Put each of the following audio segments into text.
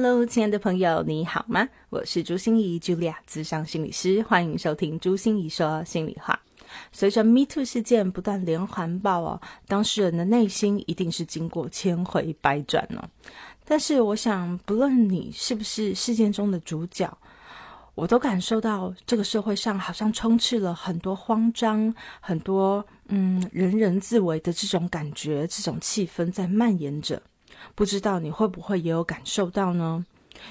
Hello，亲爱的朋友，你好吗？我是朱心怡，Julia，智商心理师，欢迎收听朱心怡说心里话。随着 Me Too 事件不断连环爆哦，当事人的内心一定是经过千回百转呢。但是，我想，不论你是不是事件中的主角，我都感受到这个社会上好像充斥了很多慌张，很多嗯人人自危的这种感觉，这种气氛在蔓延着。不知道你会不会也有感受到呢？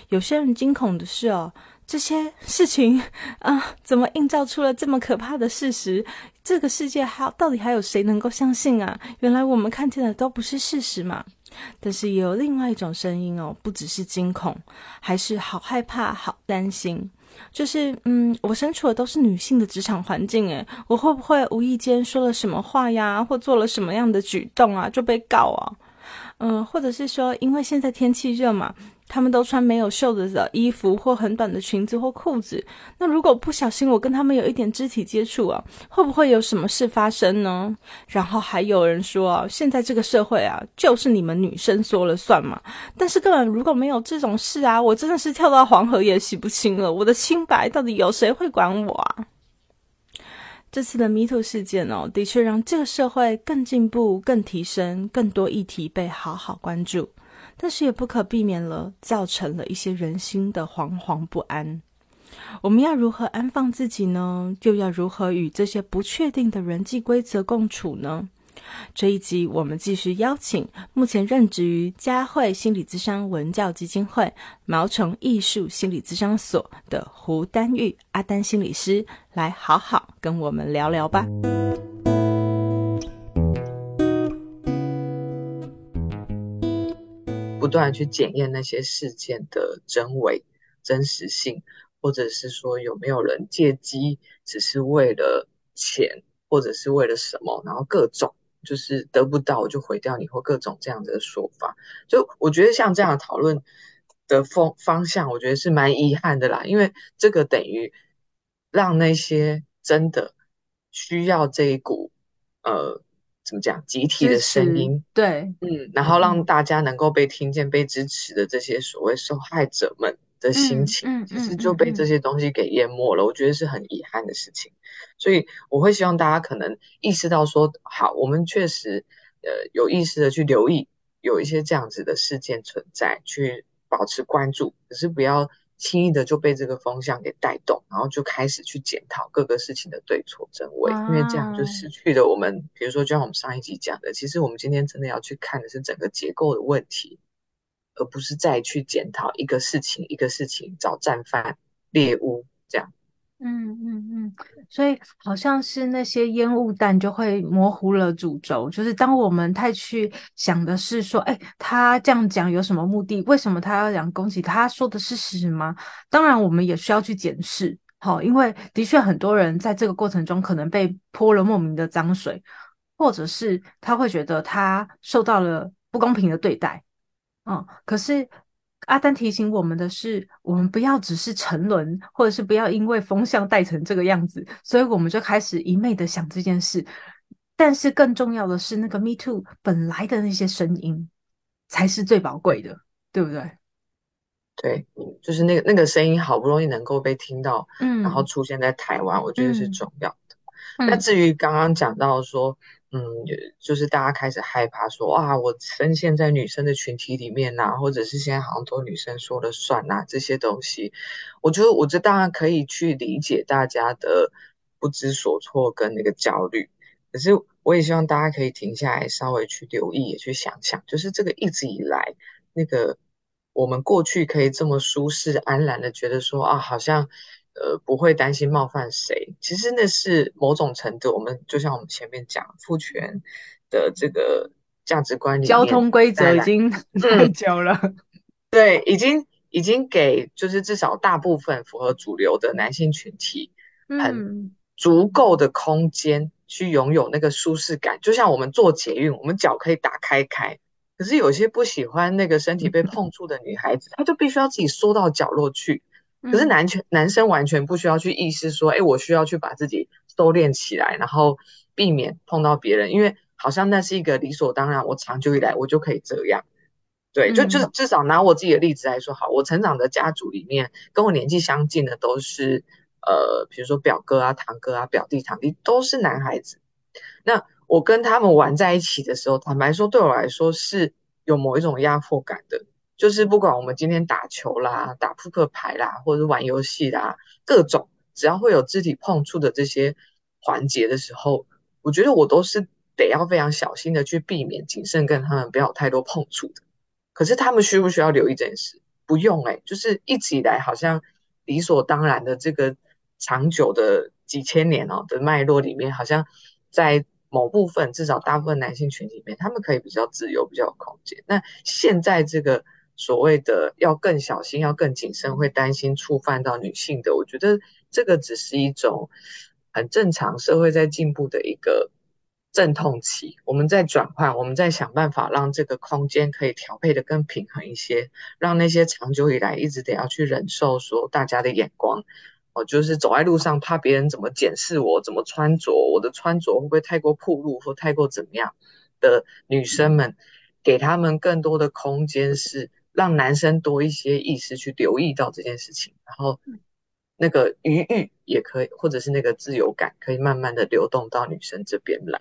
有些人惊恐的是哦，这些事情啊，怎么映照出了这么可怕的事实？这个世界还到底还有谁能够相信啊？原来我们看见的都不是事实嘛。但是也有另外一种声音哦，不只是惊恐，还是好害怕、好担心。就是嗯，我身处的都是女性的职场环境，诶，我会不会无意间说了什么话呀，或做了什么样的举动啊，就被告啊？嗯，或者是说，因为现在天气热嘛，他们都穿没有袖子的衣服或很短的裙子或裤子。那如果不小心我跟他们有一点肢体接触啊，会不会有什么事发生呢？然后还有人说，现在这个社会啊，就是你们女生说了算嘛。但是根本如果没有这种事啊，我真的是跳到黄河也洗不清了。我的清白到底有谁会管我啊？这次的迷途事件哦，的确让这个社会更进步、更提升，更多议题被好好关注，但是也不可避免了，造成了一些人心的惶惶不安。我们要如何安放自己呢？又要如何与这些不确定的人际规则共处呢？这一集，我们继续邀请目前任职于佳慧心理咨商文教基金会、毛虫艺术心理咨商所的胡丹玉阿丹心理师来好好跟我们聊聊吧。不断去检验那些事件的真伪、真实性，或者是说有没有人借机只是为了钱，或者是为了什么，然后各种。就是得不到我就毁掉你或各种这样的说法，就我觉得像这样讨论的方方向，我觉得是蛮遗憾的啦。因为这个等于让那些真的需要这一股呃怎么讲集体的声音，对，嗯，然后让大家能够被听见、被支持的这些所谓受害者们。的心情其实就被这些东西给淹没了，我觉得是很遗憾的事情。所以我会希望大家可能意识到说，好，我们确实呃有意识的去留意有一些这样子的事件存在，去保持关注，可是不要轻易的就被这个风向给带动，然后就开始去检讨各个事情的对错真伪，因为这样就失去了我们，比如说就像我们上一集讲的，其实我们今天真的要去看的是整个结构的问题。而不是再去检讨一个事情一个事情找战犯猎物这样，嗯嗯嗯，所以好像是那些烟雾弹就会模糊了主轴，就是当我们太去想的是说，哎，他这样讲有什么目的？为什么他要讲攻击？他说的是事实吗？当然，我们也需要去检视，好，因为的确很多人在这个过程中可能被泼了莫名的脏水，或者是他会觉得他受到了不公平的对待。嗯，可是阿丹提醒我们的是，我们不要只是沉沦，或者是不要因为风向带成这个样子，所以我们就开始一昧的想这件事。但是更重要的是，那个 Me Too 本来的那些声音才是最宝贵的，对不对？对，就是那个那个声音好不容易能够被听到，嗯，然后出现在台湾，我觉得是重要的。那至于刚刚讲到说。嗯，就是大家开始害怕说，哇，我深陷在女生的群体里面呐，或者是现在好像都女生说了算呐，这些东西，我觉得，我这当然可以去理解大家的不知所措跟那个焦虑，可是我也希望大家可以停下来，稍微去留意，也去想想，就是这个一直以来，那个我们过去可以这么舒适安然的觉得说，啊，好像。呃，不会担心冒犯谁。其实那是某种程度，我们就像我们前面讲父权的这个价值观里，交通规则已经太久了。对，已经已经给就是至少大部分符合主流的男性群体很足够的空间去拥有那个舒适感。就像我们做捷运，我们脚可以打开开，可是有些不喜欢那个身体被碰触的女孩子，她就必须要自己缩到角落去。可是男全男生完全不需要去意识说，哎，我需要去把自己收敛起来，然后避免碰到别人，因为好像那是一个理所当然。我长久以来我就可以这样，对，就就至少拿我自己的例子来说，好，我成长的家族里面跟我年纪相近的都是，呃，比如说表哥啊、堂哥啊、表弟、堂弟都是男孩子。那我跟他们玩在一起的时候，坦白说，对我来说是有某一种压迫感的。就是不管我们今天打球啦、打扑克牌啦，或者玩游戏啦，各种只要会有肢体碰触的这些环节的时候，我觉得我都是得要非常小心的去避免、谨慎跟他们不要有太多碰触的。可是他们需不需要留意这件事？不用哎，就是一直以来好像理所当然的这个长久的几千年哦的脉络里面，好像在。某部分，至少大部分男性群体里面，他们可以比较自由，比较有空间。那现在这个所谓的要更小心、要更谨慎，会担心触犯到女性的，我觉得这个只是一种很正常，社会在进步的一个阵痛期。我们在转换，我们在想办法让这个空间可以调配的更平衡一些，让那些长久以来一直得要去忍受说大家的眼光。我就是走在路上，怕别人怎么检视我，怎么穿着，我的穿着会不会太过暴露或太过怎么样的女生们，给他们更多的空间，是让男生多一些意识去留意到这件事情，然后那个余欲也可以，或者是那个自由感，可以慢慢的流动到女生这边来。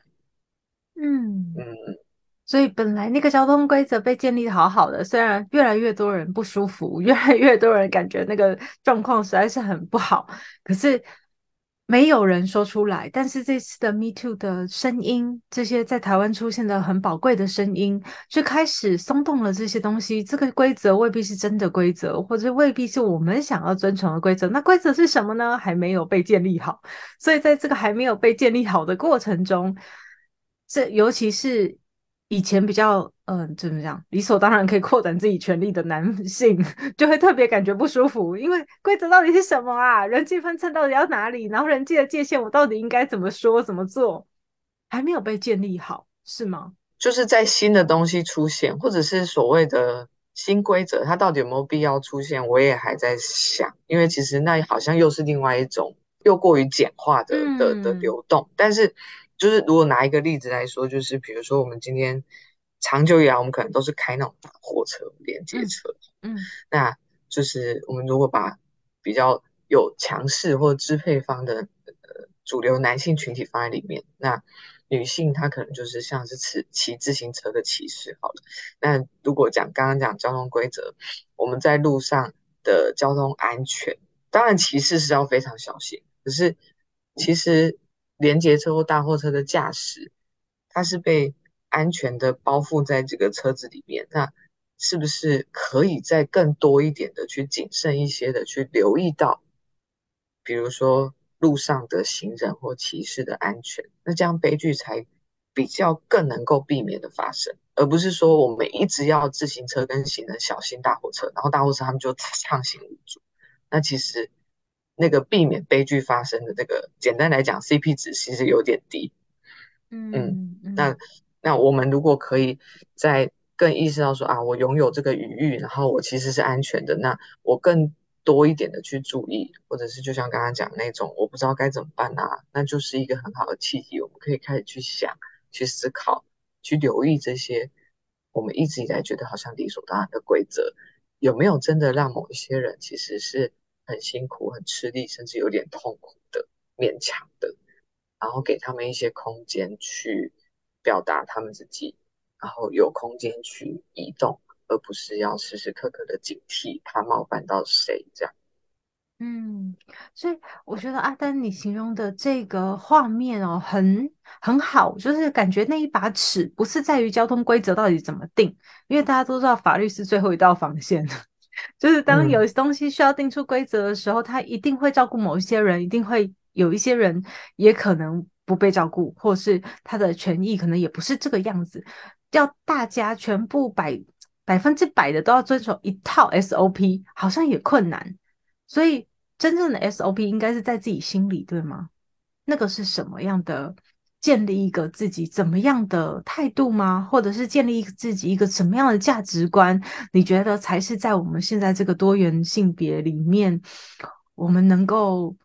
嗯嗯。所以本来那个交通规则被建立好好的，虽然越来越多人不舒服，越来越多人感觉那个状况实在是很不好，可是没有人说出来。但是这次的 Me Too 的声音，这些在台湾出现的很宝贵的声音，就开始松动了这些东西。这个规则未必是真的规则，或者未必是我们想要遵从的规则。那规则是什么呢？还没有被建立好。所以在这个还没有被建立好的过程中，这尤其是。以前比较嗯怎么讲理所当然可以扩展自己权利的男性，就会特别感觉不舒服，因为规则到底是什么啊？人际分寸到底要哪里？然后人际的界限我到底应该怎么说怎么做？还没有被建立好，是吗？就是在新的东西出现，或者是所谓的新规则，它到底有没有必要出现？我也还在想，因为其实那好像又是另外一种又过于简化的的的流动，但是。就是如果拿一个例子来说，就是比如说我们今天长久以来，我们可能都是开那种大货车、连接车，嗯，那就是我们如果把比较有强势或支配方的呃主流男性群体放在里面，那女性她可能就是像是骑骑自行车的骑士好了。那如果讲刚刚讲交通规则，我们在路上的交通安全，当然骑士是要非常小心，可是其实。连接车或大货车的驾驶，他是被安全的包覆在这个车子里面。那是不是可以再更多一点的去谨慎一些的去留意到，比如说路上的行人或骑士的安全？那这样悲剧才比较更能够避免的发生，而不是说我们一直要自行车跟行人小心大货车，然后大货车他们就 畅行无阻。那其实。那个避免悲剧发生的这个，简单来讲，CP 值其实有点低。嗯嗯，那那我们如果可以在更意识到说啊，我拥有这个余裕，然后我其实是安全的，那我更多一点的去注意，或者是就像刚刚讲那种我不知道该怎么办啊，那就是一个很好的契机，我们可以开始去想、去思考、去留意这些我们一直以来觉得好像理所当然的规则，有没有真的让某一些人其实是。很辛苦、很吃力，甚至有点痛苦的、勉强的，然后给他们一些空间去表达他们自己，然后有空间去移动，而不是要时时刻刻的警惕他冒犯到谁这样。嗯，所以我觉得阿丹你形容的这个画面哦，很很好，就是感觉那一把尺不是在于交通规则到底怎么定，因为大家都知道法律是最后一道防线。就是当有东西需要定出规则的时候，他一定会照顾某一些人，一定会有一些人也可能不被照顾，或是他的权益可能也不是这个样子。要大家全部百百分之百的都要遵守一套 SOP，好像也困难。所以真正的 SOP 应该是在自己心里，对吗？那个是什么样的？建立一个自己怎么样的态度吗？或者是建立一个自己一个什么样的价值观？你觉得才是在我们现在这个多元性别里面，我们能够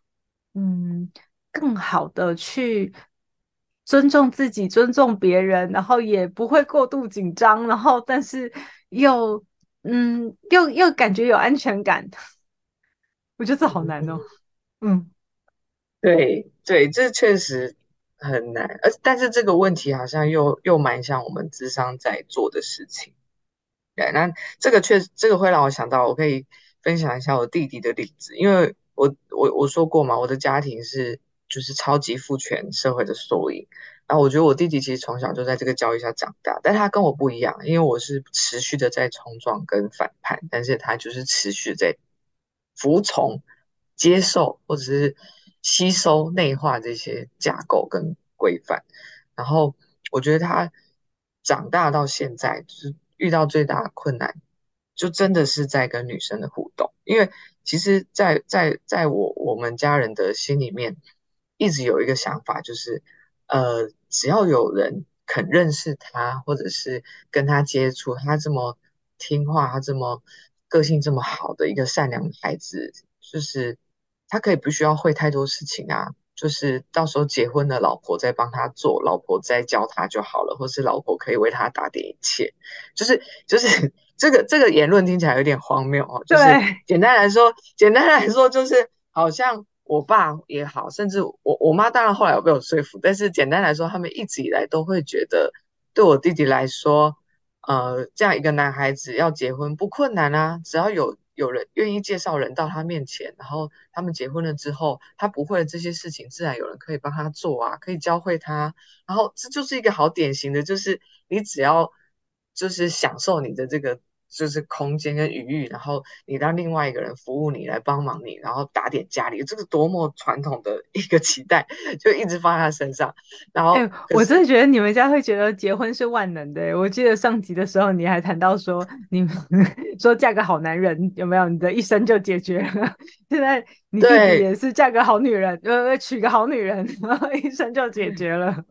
嗯更好的去尊重自己、尊重别人，然后也不会过度紧张，然后但是又嗯又又感觉有安全感。我觉得这好难哦。嗯，对对，这确实。很难，而但是这个问题好像又又蛮像我们智商在做的事情。对，那这个确这个会让我想到，我可以分享一下我弟弟的例子，因为我我我说过嘛，我的家庭是就是超级父权社会的缩影。然后我觉得我弟弟其实从小就在这个教育下长大，但他跟我不一样，因为我是持续的在冲撞跟反叛，但是他就是持续在服从、接受或者是。吸收内化这些架构跟规范，然后我觉得他长大到现在，就是遇到最大的困难，就真的是在跟女生的互动。因为其实，在在在我我们家人的心里面，一直有一个想法，就是呃，只要有人肯认识他，或者是跟他接触，他这么听话，他这么个性这么好的一个善良的孩子，就是。他可以不需要会太多事情啊，就是到时候结婚的老婆再帮他做，老婆再教他就好了，或是老婆可以为他打点一切，就是就是这个这个言论听起来有点荒谬哦。就是简单来说，简单来说就是好像我爸也好，甚至我我妈当然后来有被我说服，但是简单来说，他们一直以来都会觉得，对我弟弟来说，呃，这样一个男孩子要结婚不困难啊，只要有。有人愿意介绍人到他面前，然后他们结婚了之后，他不会的这些事情，自然有人可以帮他做啊，可以教会他。然后这就是一个好典型的，就是你只要就是享受你的这个。就是空间跟余裕，然后你让另外一个人服务你来帮忙你，然后打点家里，这个多么传统的一个期待，就一直放在他身上。然后，我真的觉得你们家会觉得结婚是万能的。我记得上集的时候你还谈到说，你 说嫁个好男人有没有，你的一生就解决了。现在你弟弟也是嫁个好女人，呃，娶个好女人，然后一生就解决了。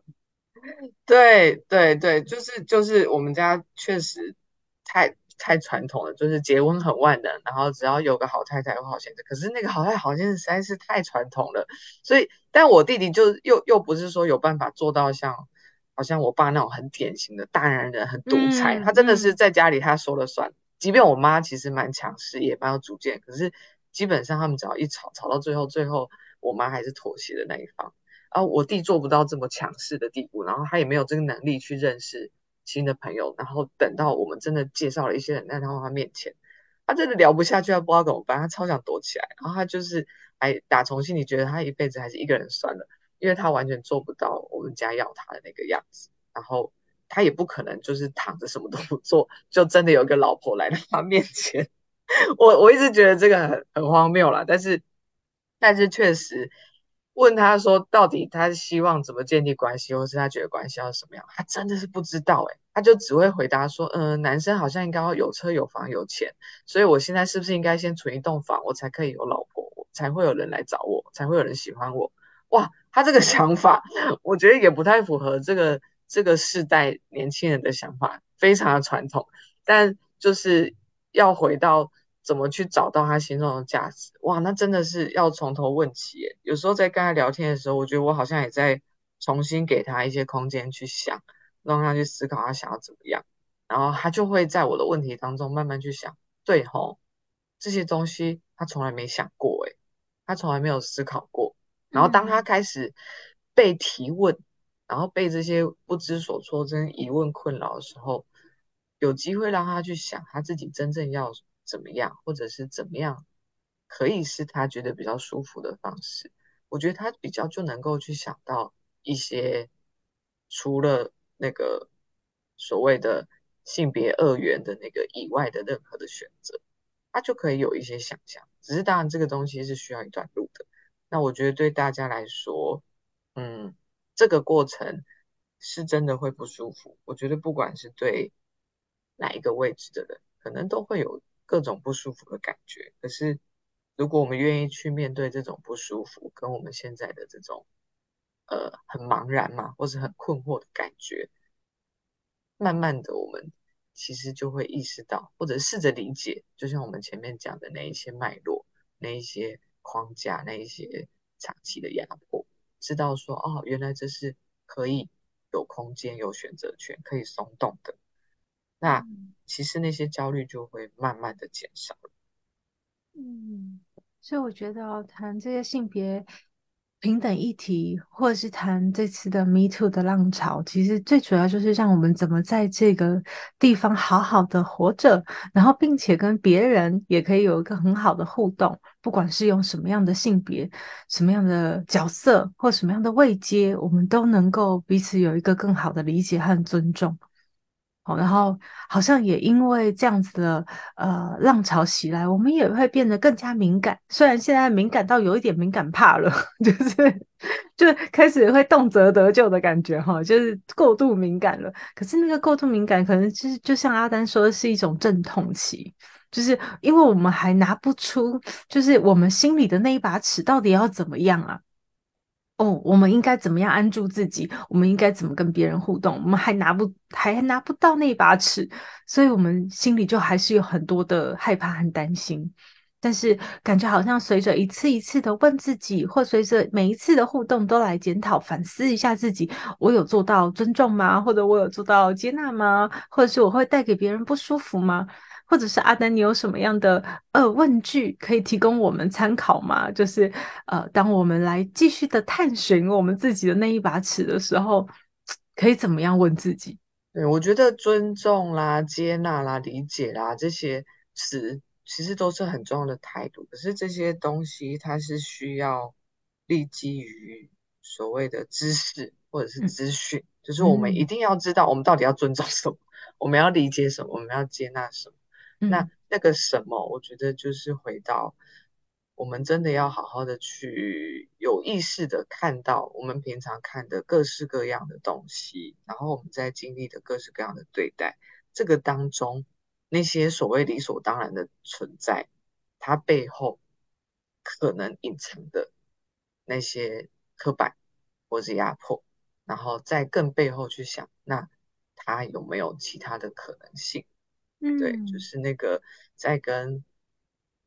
对对对，就是就是我们家确实太。太传统了，就是结婚很万能，然后只要有个好太太有好先生。可是那个好太好先生实在是太传统了，所以，但我弟弟就又又不是说有办法做到像，好像我爸那种很典型的大男人，很独裁。他真的是在家里他说了算。即便我妈其实蛮强势，也蛮有主见，可是基本上他们只要一吵，吵到最后，最后我妈还是妥协的那一方。然后我弟做不到这么强势的地步，然后他也没有这个能力去认识。新的朋友，然后等到我们真的介绍了一些人在他面前，他真的聊不下去，他不知道怎么办，他超想躲起来，然后他就是还打从心里觉得他一辈子还是一个人算了，因为他完全做不到我们家要他的那个样子，然后他也不可能就是躺着什么都不做，就真的有个老婆来到他面前。我我一直觉得这个很很荒谬了，但是但是确实。问他说，到底他希望怎么建立关系，或是他觉得关系要什么样？他真的是不知道哎，他就只会回答说，嗯，男生好像应该要有车有房有钱，所以我现在是不是应该先存一栋房，我才可以有老婆，才会有人来找我，才会有人喜欢我？哇，他这个 想法，我觉得也不太符合这个这个世代年轻人的想法，非常的传统，但就是要回到。怎么去找到他心中的价值？哇，那真的是要从头问起。有时候在跟他聊天的时候，我觉得我好像也在重新给他一些空间去想，让他去思考他想要怎么样。然后他就会在我的问题当中慢慢去想，对吼，这些东西他从来没想过，诶，他从来没有思考过。然后当他开始被提问，然后被这些不知所措、真疑问困扰的时候，有机会让他去想他自己真正要。怎么样，或者是怎么样，可以是他觉得比较舒服的方式。我觉得他比较就能够去想到一些除了那个所谓的性别二元的那个以外的任何的选择，他就可以有一些想象。只是当然这个东西是需要一段路的。那我觉得对大家来说，嗯，这个过程是真的会不舒服。我觉得不管是对哪一个位置的人，可能都会有。各种不舒服的感觉，可是如果我们愿意去面对这种不舒服，跟我们现在的这种呃很茫然嘛，或是很困惑的感觉，慢慢的我们其实就会意识到，或者试着理解，就像我们前面讲的那一些脉络、那一些框架、那一些长期的压迫，知道说哦，原来这是可以有空间、有选择权、可以松动的。那其实那些焦虑就会慢慢的减少了。嗯，所以我觉得谈这些性别平等议题，或者是谈这次的 Me Too 的浪潮，其实最主要就是让我们怎么在这个地方好好的活着，然后并且跟别人也可以有一个很好的互动，不管是用什么样的性别、什么样的角色或什么样的位阶，我们都能够彼此有一个更好的理解和尊重。好，然后好像也因为这样子的呃浪潮袭来，我们也会变得更加敏感。虽然现在敏感到有一点敏感怕了，就是就开始会动辄得救的感觉哈，就是过度敏感了。可是那个过度敏感，可能就是就像阿丹说的是一种阵痛期，就是因为我们还拿不出，就是我们心里的那一把尺到底要怎么样啊？哦，我们应该怎么样安住自己？我们应该怎么跟别人互动？我们还拿不还拿不到那把尺，所以我们心里就还是有很多的害怕和担心。但是感觉好像随着一次一次的问自己，或随着每一次的互动都来检讨反思一下自己：我有做到尊重吗？或者我有做到接纳吗？或者是我会带给别人不舒服吗？或者是阿丹，你有什么样的呃问句可以提供我们参考吗？就是呃，当我们来继续的探寻我们自己的那一把尺的时候，可以怎么样问自己？对我觉得尊重啦、接纳啦、理解啦这些词，其实都是很重要的态度。可是这些东西，它是需要立基于所谓的知识或者是资讯，就是我们一定要知道，我们到底要尊重什么，我们要理解什么，我们要接纳什么。那那个什么，我觉得就是回到我们真的要好好的去有意识的看到我们平常看的各式各样的东西，然后我们在经历的各式各样的对待，这个当中那些所谓理所当然的存在，它背后可能隐藏的那些刻板或者压迫，然后在更背后去想，那它有没有其他的可能性？对，就是那个在跟，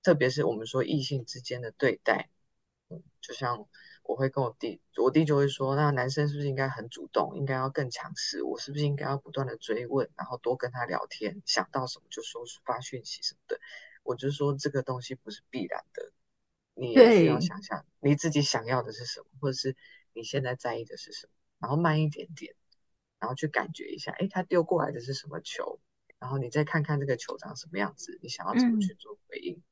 特别是我们说异性之间的对待，嗯，就像我会跟我弟，我弟就会说，那男生是不是应该很主动，应该要更强势？我是不是应该要不断的追问，然后多跟他聊天，想到什么就说发讯息什么的？我就说这个东西不是必然的，你也是要想想你自己想要的是什么，或者是你现在在意的是什么，然后慢一点点，然后去感觉一下，哎，他丢过来的是什么球？然后你再看看这个球长什么样子，你想要怎么去做回应，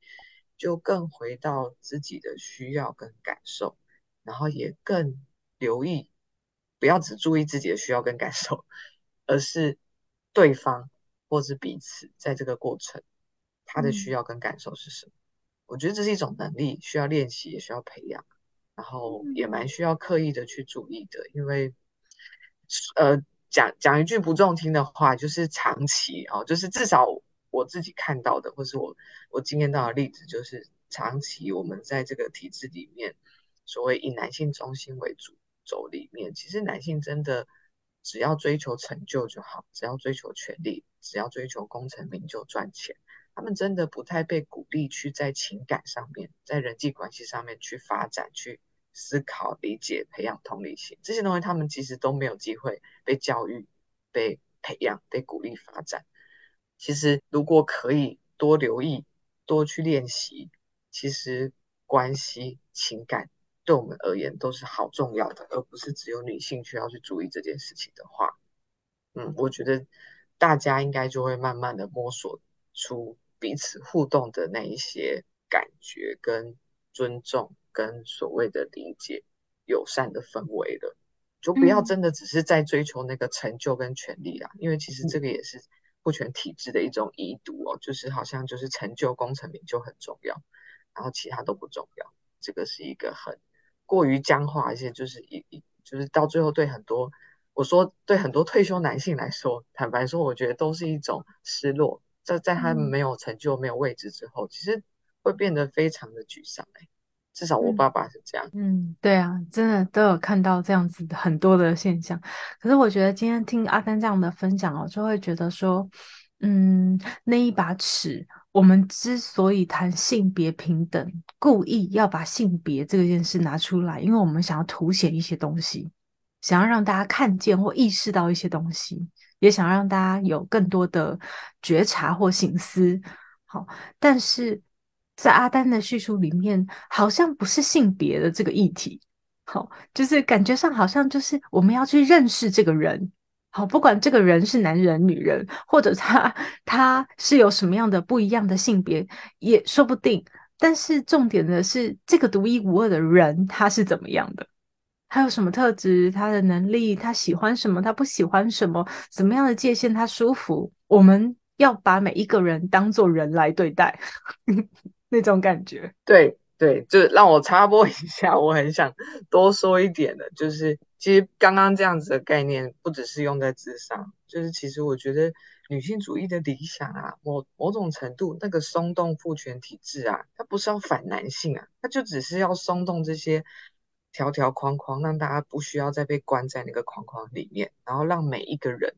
就更回到自己的需要跟感受，然后也更留意，不要只注意自己的需要跟感受，而是对方或是彼此在这个过程他的需要跟感受是什么。我觉得这是一种能力，需要练习，也需要培养，然后也蛮需要刻意的去注意的，因为呃。讲讲一句不中听的话，就是长期哦，就是至少我自己看到的，或是我我经验到的例子，就是长期我们在这个体制里面，所谓以男性中心为主轴里面，其实男性真的只要追求成就就好，只要追求权利，只要追求功成名就赚钱，他们真的不太被鼓励去在情感上面，在人际关系上面去发展去。思考、理解、培养同理心这些东西，他们其实都没有机会被教育、被培养、被鼓励发展。其实，如果可以多留意、多去练习，其实关系、情感对我们而言都是好重要的，而不是只有女性需要去注意这件事情的话，嗯，我觉得大家应该就会慢慢的摸索出彼此互动的那一些感觉跟尊重。跟所谓的理解、友善的氛围了，就不要真的只是在追求那个成就跟权利啦，因为其实这个也是父权体制的一种遗毒哦，就是好像就是成就、功成名就很重要，然后其他都不重要，这个是一个很过于僵化，而且就是一一就是到最后对很多我说对很多退休男性来说，坦白说，我觉得都是一种失落，在在他们没有成就、没有位置之后，其实。会变得非常的沮丧。哎，至少我爸爸是这样。嗯，对啊，真的都有看到这样子的很多的现象。可是我觉得今天听阿丹这样的分享哦，就会觉得说，嗯，那一把尺，我们之所以谈性别平等，故意要把性别这件事拿出来，因为我们想要凸显一些东西，想要让大家看见或意识到一些东西。也想让大家有更多的觉察或醒思，好，但是在阿丹的叙述里面，好像不是性别的这个议题，好，就是感觉上好像就是我们要去认识这个人，好，不管这个人是男人、女人，或者他他是有什么样的不一样的性别，也说不定。但是重点的是，这个独一无二的人他是怎么样的？他有什么特质？他的能力？他喜欢什么？他不喜欢什么？怎么样的界限他舒服？我们要把每一个人当做人来对待，那种感觉。对对，就让我插播一下，我很想多说一点的，就是其实刚刚这样子的概念，不只是用在智商，就是其实我觉得女性主义的理想啊，某某种程度那个松动父权体制啊，它不是要反男性啊，它就只是要松动这些。条条框框，让大家不需要再被关在那个框框里面，然后让每一个人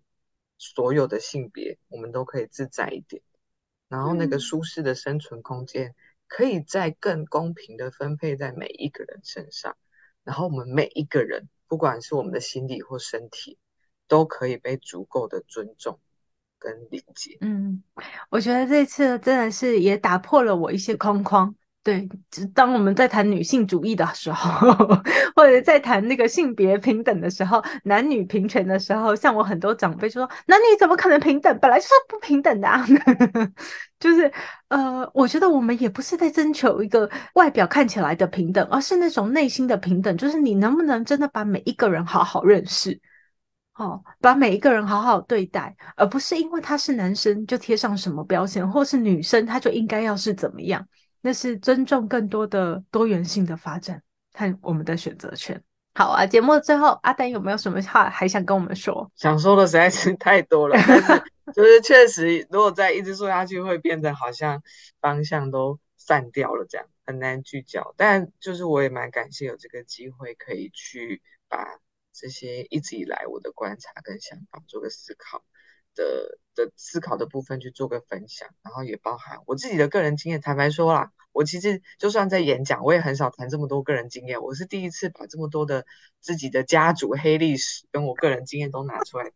所有的性别，我们都可以自在一点，然后那个舒适的生存空间，可以再更公平的分配在每一个人身上，然后我们每一个人，不管是我们的心理或身体，都可以被足够的尊重跟理解。嗯，我觉得这次真的是也打破了我一些框框。对，当我们在谈女性主义的时候，或者在谈那个性别平等的时候，男女平权的时候，像我很多长辈就说：“男女怎么可能平等？本来就是不平等的。”啊！” 就是呃，我觉得我们也不是在征求一个外表看起来的平等，而是那种内心的平等，就是你能不能真的把每一个人好好认识，好把每一个人好好对待，而不是因为他是男生就贴上什么标签，或是女生他就应该要是怎么样。那是尊重更多的多元性的发展，看我们的选择权。好啊，节目最后，阿丹有没有什么话还想跟我们说？想说的实在是太多了，但是 就是确实，如果再一直说下去，会变得好像方向都散掉了，这样很难聚焦。但就是我也蛮感谢有这个机会，可以去把这些一直以来我的观察跟想法做个思考。的的思考的部分去做个分享，然后也包含我自己的个人经验。坦白说啦，我其实就算在演讲，我也很少谈这么多个人经验。我是第一次把这么多的自己的家族黑历史跟我个人经验都拿出来谈。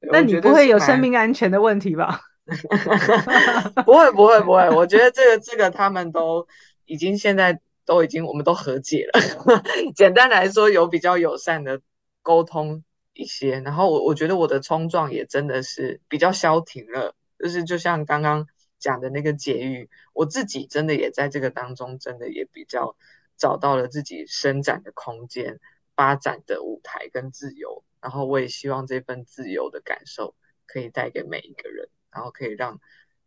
那你不会有生命安全的问题吧？不会不会不会，我觉得这个这个他们都已经现在都已经我们都和解了。简单来说，有比较友善的沟通。一些，然后我我觉得我的冲撞也真的是比较消停了，就是就像刚刚讲的那个节育，我自己真的也在这个当中，真的也比较找到了自己伸展的空间、发展的舞台跟自由，然后我也希望这份自由的感受可以带给每一个人，然后可以让。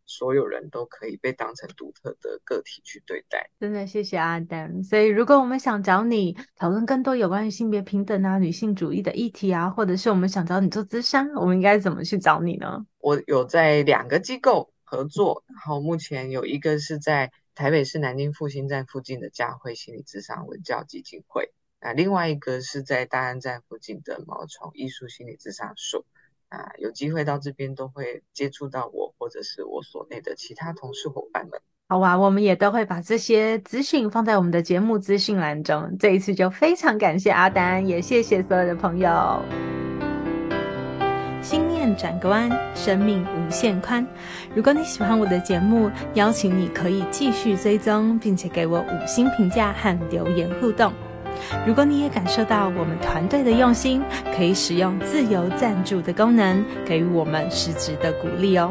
所有人都可以被当成独特的个体去对待。真的谢谢阿丹。所以，如果我们想找你讨论更多有关于性别平等啊、女性主义的议题啊，或者是我们想找你做咨商，我们应该怎么去找你呢？我有在两个机构合作，然后目前有一个是在台北市南京复兴站附近的佳慧心理咨商文教基金会，啊另外一个是在大安站附近的毛虫艺术心理咨商所。啊，有机会到这边都会接触到我，或者是我所内的其他同事伙伴们。好哇，我们也都会把这些资讯放在我们的节目资讯栏中。这一次就非常感谢阿丹，也谢谢所有的朋友。心念转个弯，生命无限宽。如果你喜欢我的节目，邀请你可以继续追踪，并且给我五星评价和留言互动。如果你也感受到我们团队的用心，可以使用自由赞助的功能，给予我们实质的鼓励哦。